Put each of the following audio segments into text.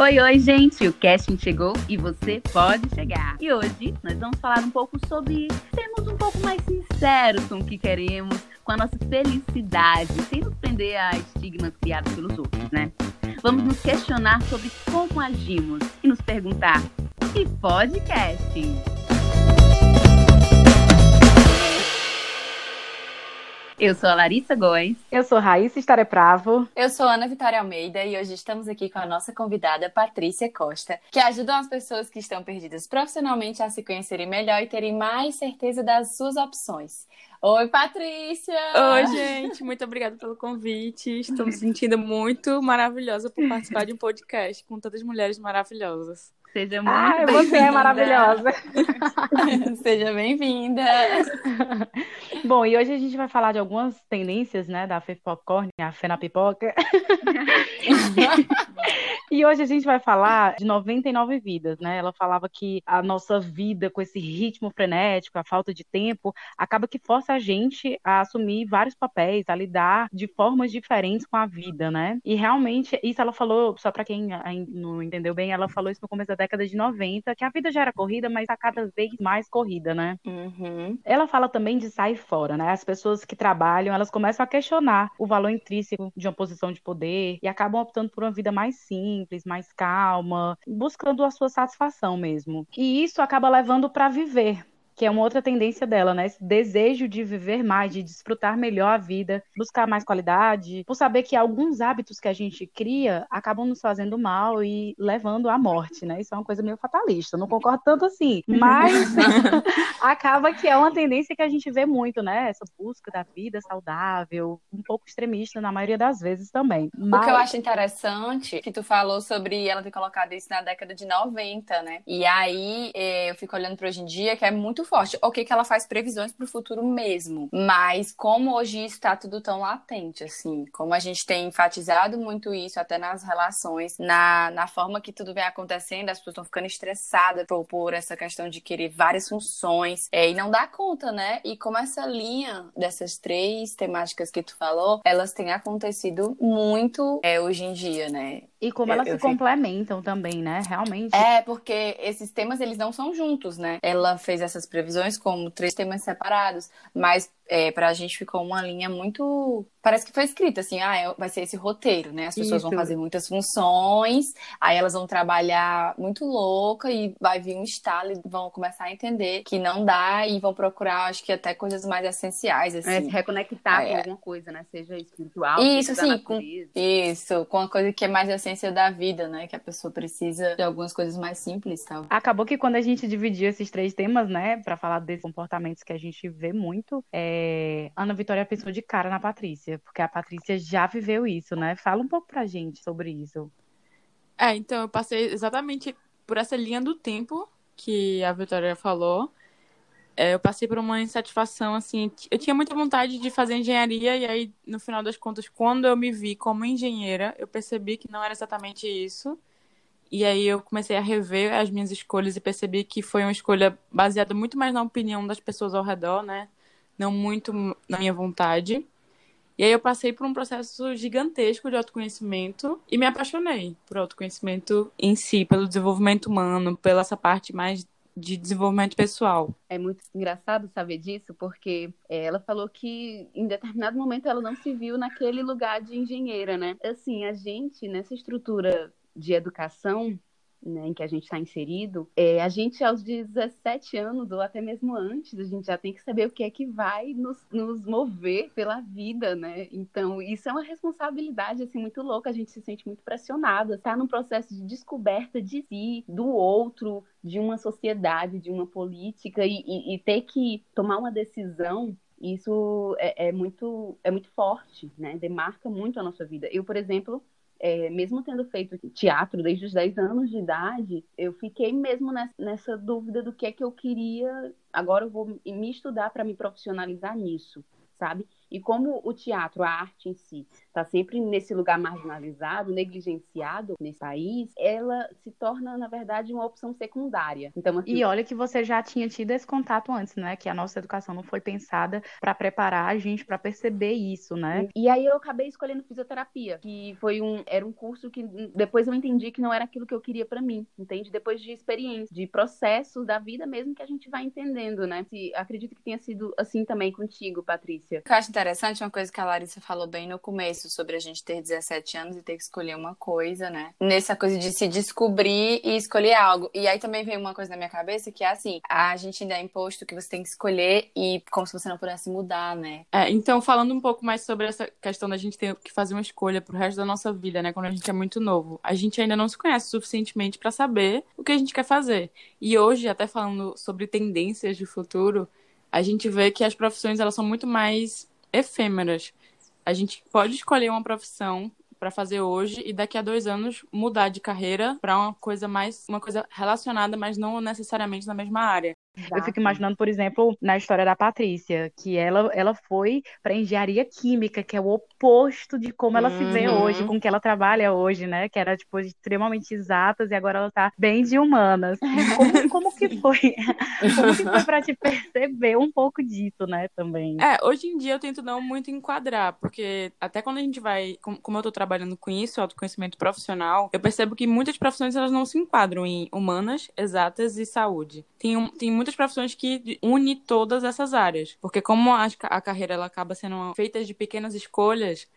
Oi, oi, gente! O casting chegou e você pode chegar. E hoje nós vamos falar um pouco sobre sermos um pouco mais sinceros com o que queremos, com a nossa felicidade, sem nos prender a estigmas criados pelos outros, né? Vamos nos questionar sobre como agimos e nos perguntar: que podcasting? Eu sou a Larissa Góes. Eu sou Raíssa Estarepravo. Eu sou Ana Vitória Almeida e hoje estamos aqui com a nossa convidada Patrícia Costa, que ajuda as pessoas que estão perdidas profissionalmente a se conhecerem melhor e terem mais certeza das suas opções. Oi, Patrícia! Oi, gente, muito obrigada pelo convite. Estou me sentindo muito maravilhosa por participar de um podcast com tantas mulheres maravilhosas. Seja muito Ah, você é maravilhosa. Seja bem-vinda! Bom, e hoje a gente vai falar de algumas tendências, né, da Fê Popcorn, a Fê na pipoca. E hoje a gente vai falar de 99 vidas, né? Ela falava que a nossa vida com esse ritmo frenético, a falta de tempo, acaba que força a gente a assumir vários papéis, a lidar de formas diferentes com a vida, né? E realmente, isso ela falou, só para quem não entendeu bem, ela falou isso no começo da década de 90, que a vida já era corrida, mas tá cada vez mais corrida, né? Uhum. Ela fala também de sair fora, né? As pessoas que trabalham, elas começam a questionar o valor intrínseco de uma posição de poder e acabam optando por uma vida mais simples, mais calma, buscando a sua satisfação mesmo. E isso acaba levando para viver. Que é uma outra tendência dela, né? Esse desejo de viver mais, de desfrutar melhor a vida, buscar mais qualidade, por saber que alguns hábitos que a gente cria acabam nos fazendo mal e levando à morte, né? Isso é uma coisa meio fatalista. Não concordo tanto assim, mas acaba que é uma tendência que a gente vê muito, né? Essa busca da vida saudável, um pouco extremista na maioria das vezes também. O Mas... que eu acho interessante que tu falou sobre ela ter colocado isso na década de 90, né? E aí eh, eu fico olhando para hoje em dia que é muito forte. Ok, que ela faz previsões para o futuro mesmo, mas como hoje está tudo tão latente, assim, como a gente tem enfatizado muito isso até nas relações, na, na forma que tudo vem acontecendo, as pessoas estão ficando estressadas por, por essa questão de querer várias funções eh, e não dá conta, né? E como essa linha dessas três temáticas que tu falou, elas têm acontecido muito é, hoje em dia, né? E como Eu- elas eu se fico- complementam também, né? Realmente. É, porque esses temas eles não são juntos, né? Ela fez essas previsões como três temas separados, mas é, pra gente ficou uma linha muito. Parece que foi escrita assim, ah, é- vai ser esse roteiro, né? As pessoas vão Isso. fazer muitas funções, aí elas vão trabalhar muito louca e vai vir um estalo e vão começar a entender que não dá e vão procurar, acho que até coisas mais essenciais, assim. É, se reconectar É. com alguma coisa, né? Seja espiritual, Isso, seja sim, com-. Isso, com a coisa que é mais a essência da vida, né? Que a pessoa precisa de algumas coisas mais simples, tal. Acabou que quando a gente dividiu esses três temas, né, Pra falar desses comportamentos que a gente vê muito, é, Ana Vitória pensou de cara na Patrícia, porque a Patrícia já viveu isso, né? Fala um pouco pra gente sobre isso. É, então eu passei exatamente por essa linha do tempo que a Vitória falou. É, eu passei por uma insatisfação, assim. Eu tinha muita vontade de fazer engenharia, e aí, no final das contas, quando eu me vi como engenheira, eu percebi que não era exatamente isso. E aí eu comecei a rever as minhas escolhas e percebi que foi uma escolha baseada muito mais na opinião das pessoas ao redor, né? Não muito na minha vontade. E aí eu passei por um processo gigantesco de autoconhecimento e me apaixonei por autoconhecimento em si, pelo desenvolvimento humano, pela essa parte mais de desenvolvimento pessoal. É muito engraçado saber disso, porque é, ela falou que em determinado momento ela não se viu naquele lugar de engenheira, né? Assim, a gente, nessa estrutura de educação, né, em que a gente está inserido, é, a gente aos 17 anos, ou até mesmo antes, a gente já tem que saber o que é que vai nos, nos mover pela vida, né? Então, isso é uma responsabilidade, assim, muito louca, a gente se sente muito pressionada, está num processo de descoberta de si, do outro, de uma sociedade, de uma política, e, e- e ter que tomar uma decisão isso é, é muito é muito forte, né? Demarca muito a nossa vida. Eu, por exemplo, é, mesmo tendo feito teatro desde os 10 anos de idade, eu fiquei mesmo nessa, nessa dúvida do que é que eu queria. Agora eu vou me estudar para me profissionalizar nisso, sabe? E como o teatro, a arte em si, está sempre nesse lugar marginalizado, negligenciado nesse país, ela se torna, na verdade, uma opção secundária. Então, assim... E olha que você já tinha tido esse contato antes, né? Que a nossa educação não foi pensada para preparar a gente para perceber isso, né? E aí eu acabei escolhendo fisioterapia, que foi um era um curso que depois eu entendi que não era aquilo que eu queria para mim, entende? Depois de experiência, de processos da vida mesmo que a gente vai entendendo, né? Se, acredito que tenha sido assim também contigo, Patrícia. Eu acho interessante uma coisa que a Larissa falou bem no começo sobre a gente ter 17 anos e ter que escolher uma coisa, né? Nessa coisa de se descobrir e escolher algo. E aí também veio uma coisa na minha cabeça que é assim, a gente ainda é imposto que você tem que escolher e como se você não pudesse mudar, né? É, então falando um pouco mais sobre essa questão da gente ter que fazer uma escolha pro resto da nossa vida, né? Quando a gente é muito novo. A gente ainda não se conhece suficientemente para saber o que a gente quer fazer. E hoje, até falando sobre tendências de futuro, a gente vê que as profissões elas são muito mais efêmeras. A gente pode escolher uma profissão para fazer hoje e daqui a dois anos mudar de carreira para uma coisa mais uma coisa relacionada, mas não necessariamente na mesma área. Exato. Eu fico imaginando, por exemplo, na história da Patrícia, que ela, ela foi para engenharia química, que é o oposto de como ela uhum. se vê uhum. hoje, com que ela trabalha hoje, né? Que era tipo extremamente exatas e agora ela tá bem de humanas. Como, como que foi? Como que foi para te perceber um pouco disso, né, também? É, hoje em dia eu tento não muito enquadrar, porque até quando a gente vai, como eu tô trabalhando com isso, autoconhecimento profissional, eu percebo que muitas profissões elas não se enquadram em humanas, exatas e saúde. Tem, tem muitas profissões que une todas essas áreas. Porque como a, a carreira ela acaba sendo feita de pequenas escolhas,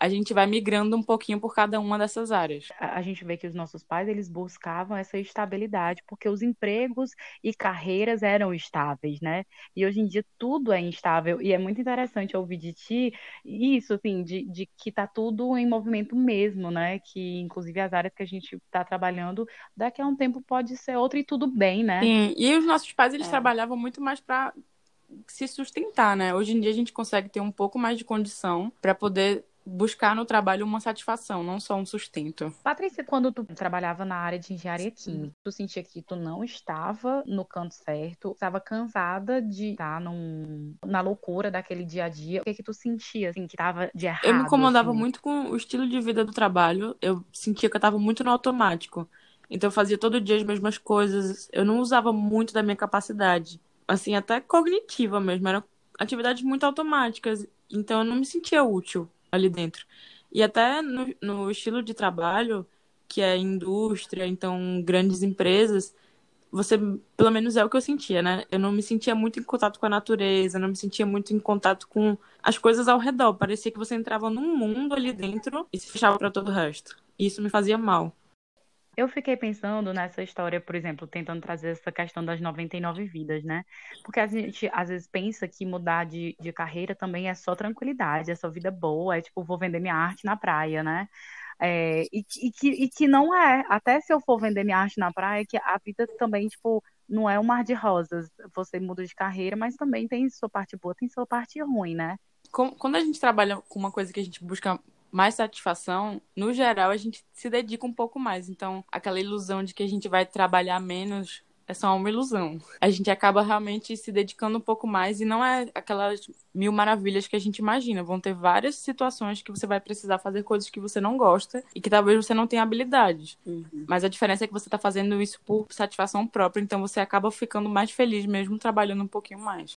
a gente vai migrando um pouquinho por cada uma dessas áreas. A gente vê que os nossos pais, eles buscavam essa estabilidade, porque os empregos e carreiras eram estáveis, né? E hoje em dia tudo é instável, e é muito interessante ouvir de ti isso, assim, de, de que tá tudo em movimento mesmo, né? Que, inclusive, as áreas que a gente está trabalhando, daqui a um tempo pode ser outra e tudo bem, né? Sim, e os nossos pais, eles é. trabalhavam muito mais para se sustentar, né? Hoje em dia a gente consegue ter um pouco mais de condição para poder buscar no trabalho uma satisfação, não só um sustento. Patrícia, quando tu trabalhava na área de engenharia química, tu sentia que tu não estava no canto certo, estava cansada de estar num, na loucura daquele dia a dia. O que que tu sentia, assim, que estava de errado? Eu me incomodava assim? muito com o estilo de vida do trabalho. Eu sentia que eu estava muito no automático. Então eu fazia todo dia as mesmas coisas. Eu não usava muito da minha capacidade. Assim, até cognitiva mesmo. Eram atividades muito automáticas. Então eu não me sentia útil ali dentro. E até no, no estilo de trabalho, que é indústria, então grandes empresas, você, pelo menos é o que eu sentia, né? Eu não me sentia muito em contato com a natureza, não me sentia muito em contato com as coisas ao redor. Parecia que você entrava num mundo ali dentro e se fechava para todo o resto. E isso me fazia mal. Eu fiquei pensando nessa história, por exemplo, tentando trazer essa questão das 99 vidas, né? Porque a gente às vezes pensa que mudar de, de carreira também é só tranquilidade, é só vida boa, é tipo, vou vender minha arte na praia, né? É, e, e, que, e que não é. Até se eu for vender minha arte na praia, que a vida também, tipo, não é um mar de rosas. Você muda de carreira, mas também tem sua parte boa, tem sua parte ruim, né? Quando a gente trabalha com uma coisa que a gente busca mais satisfação, no geral, a gente se dedica um pouco mais. Então, aquela ilusão de que a gente vai trabalhar menos é só uma ilusão. A gente acaba realmente se dedicando um pouco mais e não é aquelas mil maravilhas que a gente imagina. Vão ter várias situações que você vai precisar fazer coisas que você não gosta e que talvez você não tenha habilidade. Uhum. Mas a diferença é que você está fazendo isso por satisfação própria, então você acaba ficando mais feliz mesmo trabalhando um pouquinho mais.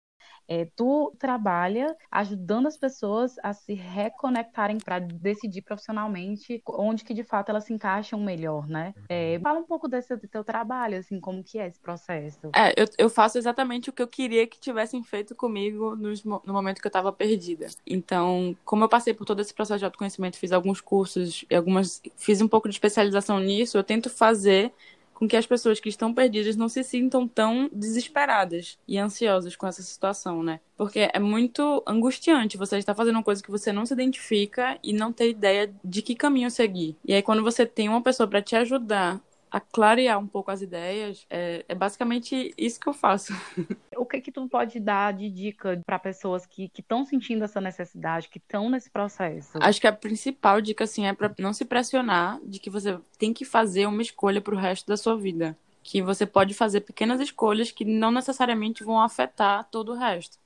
É, tu trabalha ajudando as pessoas a se reconectarem para decidir profissionalmente onde que de fato elas se encaixam melhor, né? É, fala um pouco desse do teu trabalho, assim, como que é esse processo. É, eu, eu faço exatamente o que eu queria que tivessem feito comigo no, no momento que eu estava perdida. Então, como eu passei por todo esse processo de autoconhecimento, fiz alguns cursos, algumas, fiz um pouco de especialização nisso, eu tento fazer com que as pessoas que estão perdidas não se sintam tão desesperadas e ansiosas com essa situação, né? Porque é muito angustiante você estar fazendo uma coisa que você não se identifica e não ter ideia de que caminho seguir. E aí, quando você tem uma pessoa para te ajudar a clarear um pouco as ideias, é, é basicamente isso que eu faço. o que que tu pode dar de dica para pessoas que estão sentindo essa necessidade, que estão nesse processo? Acho que a principal dica, assim, é para não se pressionar de que você tem que fazer uma escolha para o resto da sua vida. Que você pode fazer pequenas escolhas que não necessariamente vão afetar todo o resto.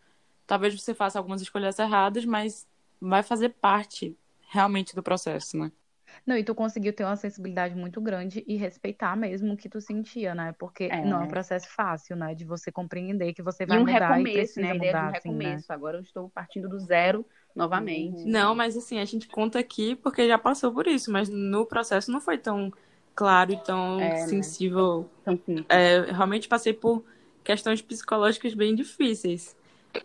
Talvez você faça algumas escolhas erradas, mas vai fazer parte realmente do processo, né? Não, e tu conseguiu ter uma sensibilidade muito grande e respeitar mesmo o que tu sentia, né? Porque é. não é um processo fácil, né? De você compreender que você vai e um mudar recomeço, e precisa né? A ideia mudar, de um assim, né? recomeço. Agora eu estou partindo do zero novamente. Não, mas assim, a gente conta aqui porque já passou por isso, mas no processo não foi tão claro e tão É, né? sensível. Então, sim. É, eu realmente passei por questões psicológicas bem difíceis.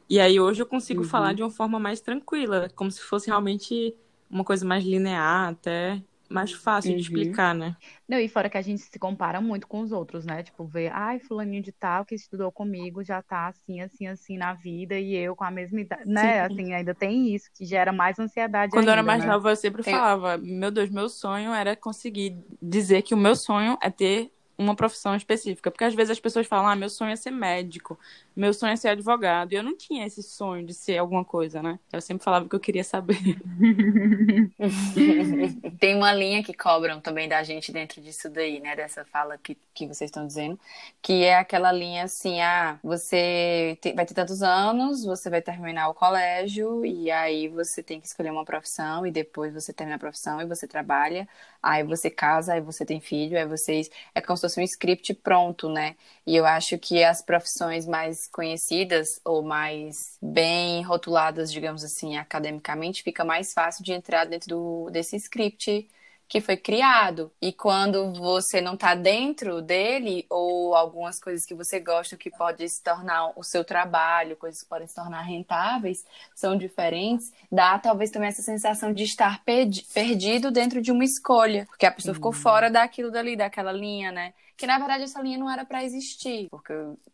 E aí hoje eu consigo Uhum. falar de uma forma mais tranquila, como se fosse realmente uma coisa mais linear, até mais fácil Uhum. de explicar, né? Não, e fora que a gente se compara muito com os outros, né? Tipo, ver, ai, fulaninho de tal que estudou comigo já tá assim, assim, assim na vida e eu com a mesma idade, né? Sim. Assim, ainda tem isso que gera mais ansiedade Quando eu era ainda, mais né? nova, eu sempre falava, meu Deus, meu sonho era conseguir dizer que o meu sonho é ter uma profissão específica. Porque às vezes as pessoas falam, ah, meu sonho é ser médico, meu sonho é ser advogado. E eu não tinha esse sonho de ser alguma coisa, né? Eu sempre falava que eu queria saber. Tem uma linha que cobram também da gente dentro disso daí, né? Dessa fala que, que vocês estão dizendo, que é aquela linha assim, ah, você te- vai ter tantos anos, você vai terminar o colégio, e aí você tem que escolher uma profissão, e depois você termina a profissão e você trabalha, aí você casa, aí você tem filho, aí vocês. É como se fosse um script pronto, né? E eu acho que as profissões mais conhecidas ou mais bem rotuladas, digamos assim, academicamente, fica mais fácil de entrar dentro do, desse script que foi criado. E quando você não tá dentro dele, ou algumas coisas que você gosta que pode se tornar o seu trabalho, coisas que podem se tornar rentáveis, são diferentes, dá talvez também essa sensação de estar perdi- perdido dentro de uma escolha, porque a pessoa ficou fora daquilo dali, daquela linha, né? Que na verdade essa linha não era para existir, porque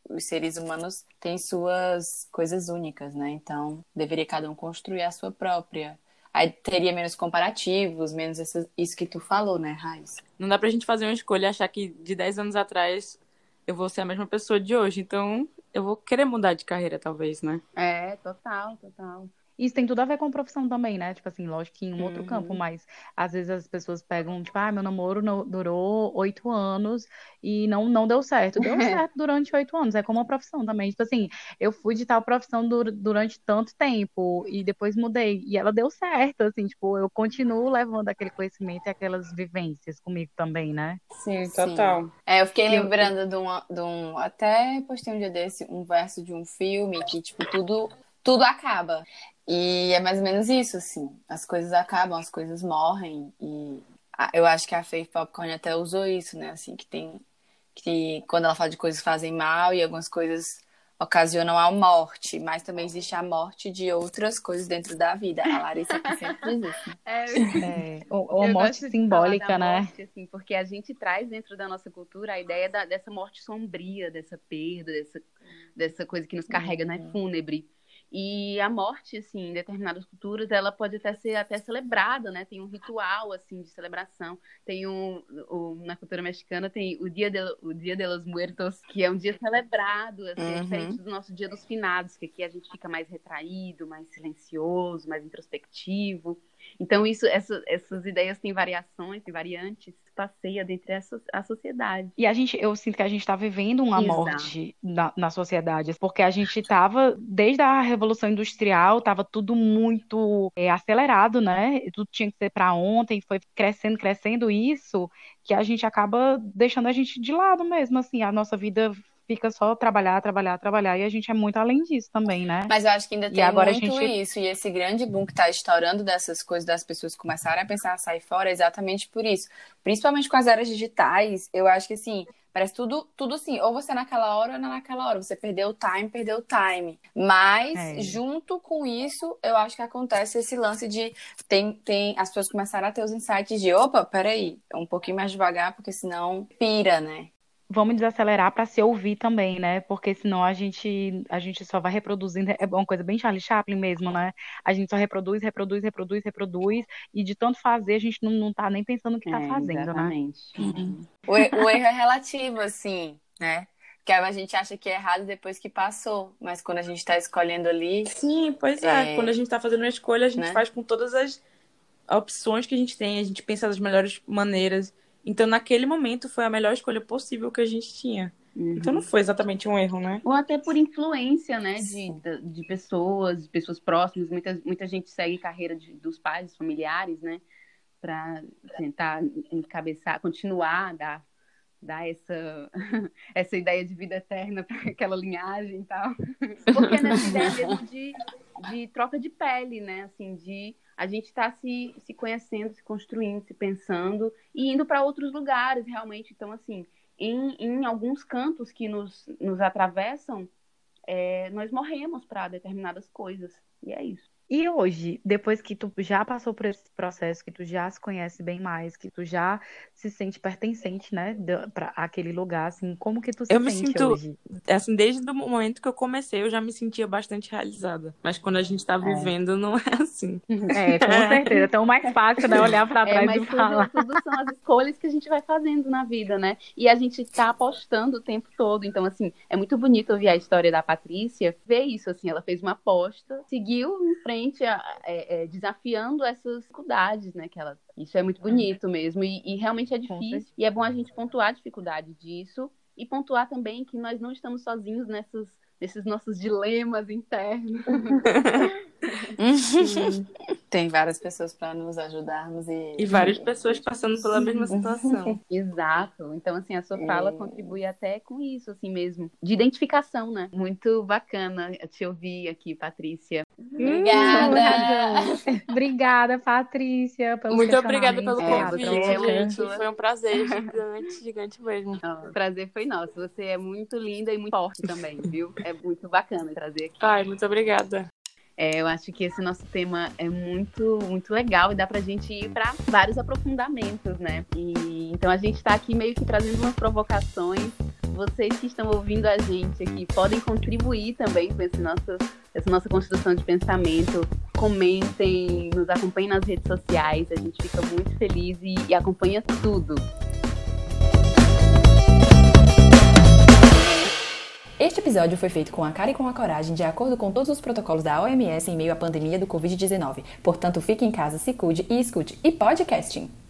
os seres humanos têm suas coisas únicas, né? Então deveria cada um construir a sua própria. Aí teria menos comparativos, menos essa- isso que tu falou, né, Raiz? Não dá pra gente fazer uma escolha e achar que de 10 anos atrás eu vou ser a mesma pessoa de hoje. Então eu vou querer mudar de carreira, talvez, né? É, total, total. Isso tem tudo a ver com profissão também, né? Tipo assim, lógico que em um outro Uhum. campo, mas às vezes as pessoas pegam, tipo, ah, meu namoro no- durou oito anos e não, não deu certo. Deu certo durante oito anos, é como uma profissão também. Tipo assim, eu fui de tal profissão dur- durante tanto tempo e depois mudei e ela deu certo, assim, tipo, eu continuo levando aquele conhecimento e aquelas vivências comigo também, né? Sim, total. É, eu fiquei Eu- lembrando de, um, de um. Até postei um dia desse um verso de um filme que, tipo, tudo, tudo acaba. E é mais ou menos isso, assim. As coisas acabam, as coisas morrem. E a- eu acho que a Faith Popcorn até usou isso, né? Assim, que tem. Que quando ela fala de coisas que fazem mal e algumas coisas ocasionam a morte, mas também existe a morte de outras coisas dentro da vida. A Larissa que sempre diz isso. É, É, ou, ou Eu morte gosto de simbólica, falar da né? morte, assim, porque a gente traz dentro da nossa cultura a ideia da- dessa morte sombria, dessa perda, dessa, dessa coisa que nos carrega, né? Fúnebre. E a morte, assim, em determinadas culturas, ela pode até ser até celebrada, né? Tem um ritual, assim, de celebração. Tem um, o- na cultura mexicana tem o Dia de, o Dia de los Muertos, que é um dia celebrado, assim, é Uhum. diferente do nosso Dia dos Finados, que aqui a gente fica mais retraído, mais silencioso, mais introspectivo. Então, isso, essa- essas ideias têm variações, têm variantes, passeia dentre a, so- a sociedade. E a gente, eu sinto que a gente está vivendo uma Exato. morte na, na sociedade, porque a gente estava, desde a Revolução Industrial, estava tudo muito é, acelerado, né? Tudo tinha que ser para ontem, foi crescendo, crescendo isso, que a gente acaba deixando a gente de lado mesmo, assim, a nossa vida fica só trabalhar, trabalhar, trabalhar, e a gente é muito além disso também, né? Mas eu acho que ainda E tem agora a muito gente- isso. E esse grande boom que tá estourando dessas coisas das pessoas começarem a pensar a sair fora é exatamente por isso. Principalmente com as eras digitais, eu acho que assim, parece tudo, tudo assim, ou você é naquela hora ou não é naquela hora. Você perdeu o time, perdeu o time. Mas, É. junto com isso, eu acho que acontece esse lance de tem, tem as pessoas começaram a ter os insights de opa, peraí, um pouquinho mais devagar, porque senão pira, né? Vamos desacelerar para se ouvir também, né? Porque senão a gente a gente só vai reproduzindo, é uma coisa bem Charlie Chaplin mesmo, né? A gente só reproduz, reproduz, reproduz, reproduz, e de tanto fazer a gente não, não tá nem pensando o que tá É, fazendo, né? exatamente. O, e- o erro é relativo, assim, né? Porque a gente acha que é errado depois que passou, mas quando a gente tá escolhendo ali, Sim, pois é. É. Quando a gente tá fazendo uma escolha, a gente Né? faz com todas as opções que a gente tem, a gente pensa das melhores maneiras. Então, naquele momento, foi a melhor escolha possível que a gente tinha. Uhum. Então não foi exatamente um erro, né? Ou até por influência, né, de, de pessoas, de pessoas próximas. Muita, muita gente segue carreira de, dos pais, familiares, né? Para tentar encabeçar, continuar, dar, dar essa, essa ideia de vida eterna para aquela linhagem e tal. Porque nessa ideia mesmo de, de troca de pele, né? Assim, de a gente está se, se conhecendo, se construindo, se pensando e indo para outros lugares, realmente. Então, assim, em, em alguns cantos que nos, nos atravessam, é, nós morremos para determinadas coisas. E é isso. E hoje, depois que tu já passou por esse processo, que tu já se conhece bem mais, que tu já se sente pertencente, né, para aquele lugar, assim, como que tu se eu sente me sinto, hoje? Assim, desde o momento que eu comecei, eu já me sentia bastante realizada. Mas quando a gente tá é. vivendo, é. não é assim. É, com certeza. É tão mais fácil, né, olhar para é, trás é, e falar. Tudo, tudo são as escolhas que a gente vai fazendo na vida, né? E a gente tá apostando o tempo todo. Então, assim, é muito bonito ouvir a história da Patrícia, ver isso, assim, ela fez uma aposta, seguiu em frente é, é, desafiando essas dificuldades, né? Que ela, isso é muito bonito mesmo e, e realmente é difícil. E é bom a gente pontuar a dificuldade disso e pontuar também que nós não estamos sozinhos nessas, nesses nossos dilemas internos. Tem várias pessoas para nos ajudarmos e... e várias pessoas passando pela mesma situação. Exato. Então, assim, a sua fala é... contribui até com isso, assim mesmo, de identificação, né? Muito bacana te ouvir aqui, Patrícia. Obrigada. obrigada, Patrícia. Muito obrigada pelo é, convite, é, gente. Foi um prazer gigante, gigante mesmo. o prazer foi nosso. Você é muito linda e muito forte também, viu? É muito bacana trazer aqui. Ai, muito obrigada. É, eu acho que esse nosso tema é muito, muito legal e dá pra gente ir para vários aprofundamentos, né? E, então a gente está aqui meio que trazendo umas provocações. Vocês que estão ouvindo a gente aqui podem contribuir também com esse nosso, essa nossa construção de pensamento. Comentem, nos acompanhem nas redes sociais. A gente fica muito feliz e, e acompanha tudo. Este episódio foi feito com a cara e com a coragem, de acordo com todos os protocolos da OMS em meio à pandemia do Covid-19. Portanto, fique em casa, se cuide e escute. E podcasting!